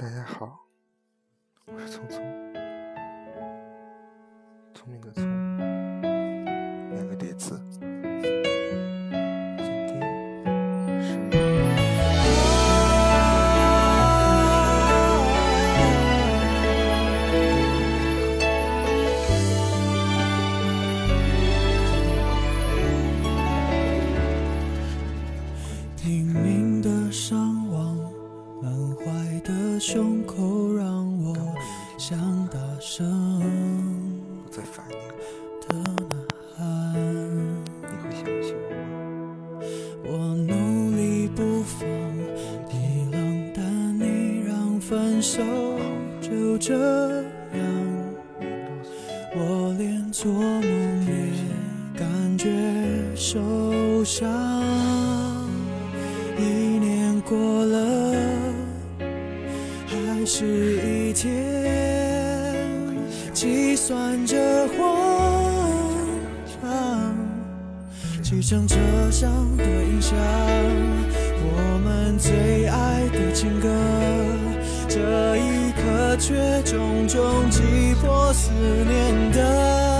大家好我是聪聪。聪明的聪。手就这样，我连做梦也感觉受伤。一年过了，还是一天，计算着慌张，计程车上的音响，我们最爱的情歌。这一刻却重重击破思念的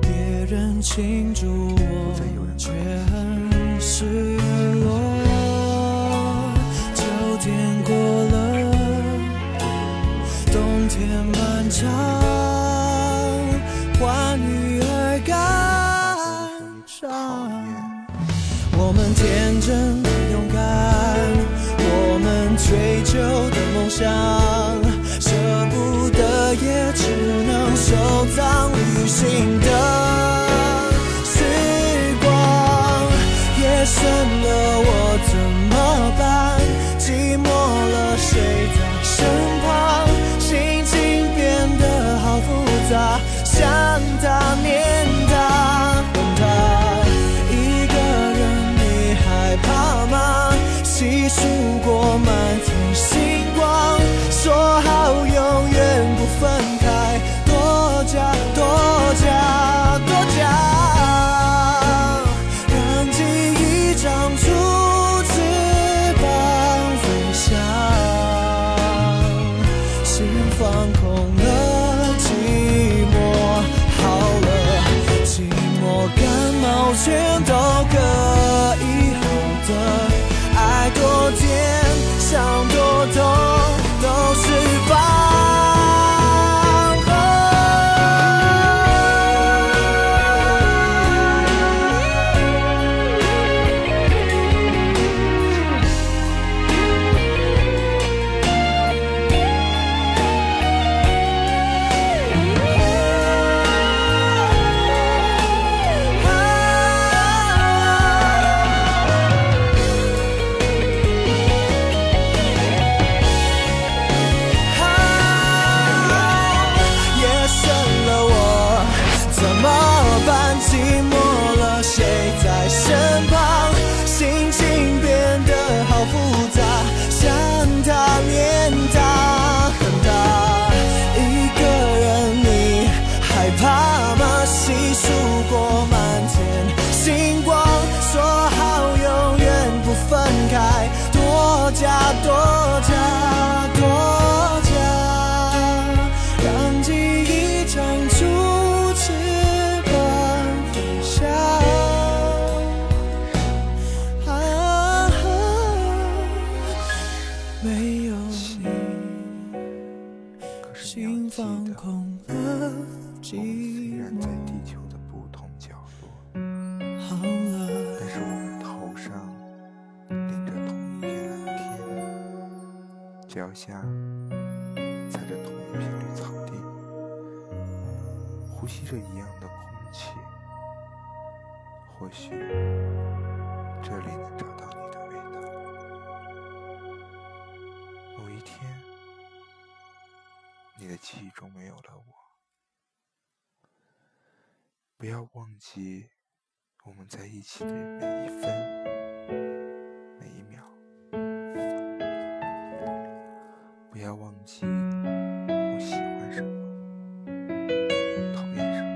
别人庆祝我却很失落秋天过了冬天漫长换女而感伤我们天真勇敢我们追求的梦想。也只能收藏旅行的脚下踩着同一片绿草地，呼吸着一样的空气。或许这里能找到你的味道。某一天，你的记忆中没有了我。不要忘记我们在一起的每一分不要忘记我喜欢什么，讨厌什么。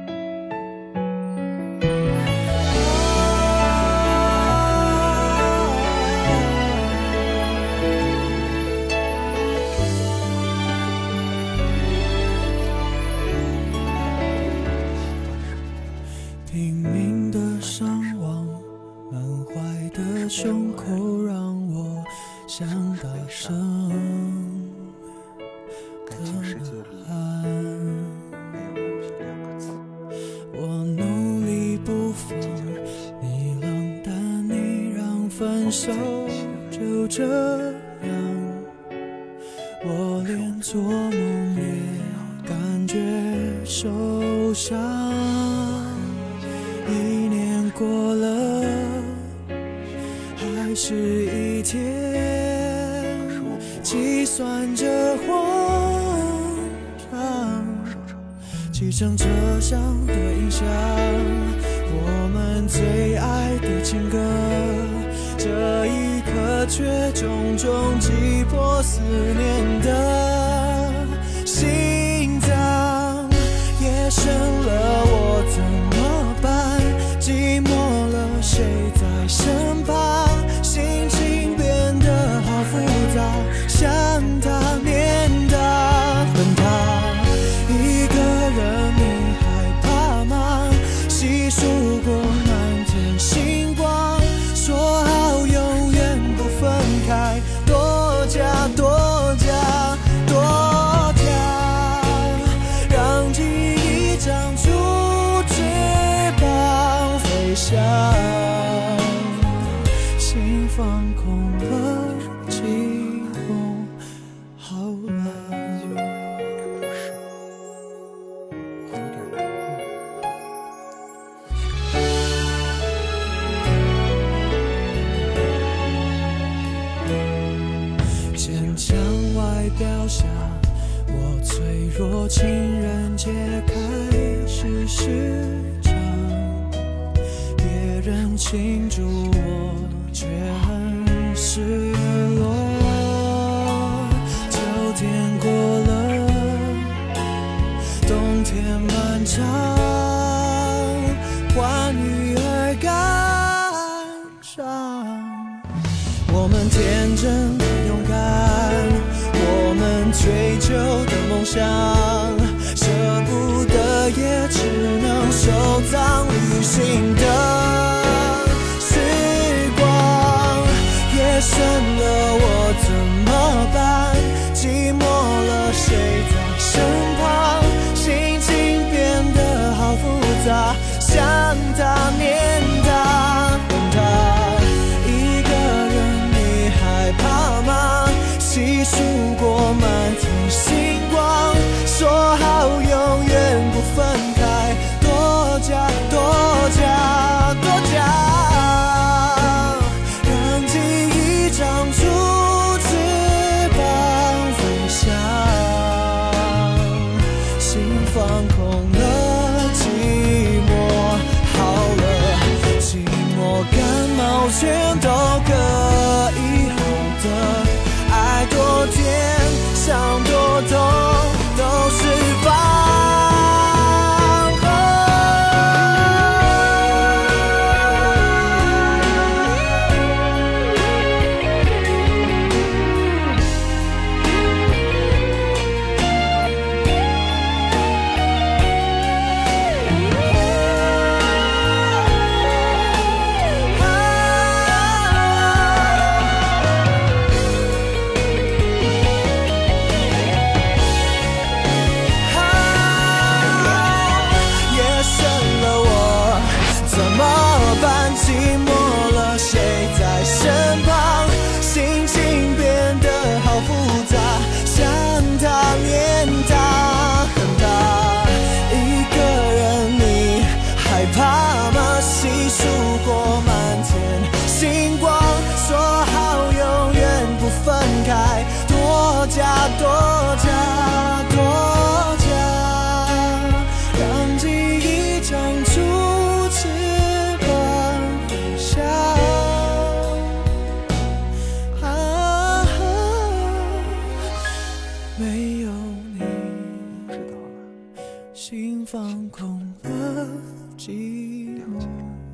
拼命的上网，满怀的胸口让我想大声手就这样。我连做梦也感觉受伤。一年过了，还是一天计算着慌张。手中汽车上的音响，我们最爱的情歌，却重重击破思念的心脏。夜深了，膀飞翔，心放空了，寂寞好了。就也不是，会有点难过。坚强外表下，我脆弱，情人节开始时，人庆祝我却很失落。秋天过了，冬天漫长，欢愉而感伤。我们天真勇敢，我们追求的梦想，舍不得也只能收藏旅行的却心放空了寂寞。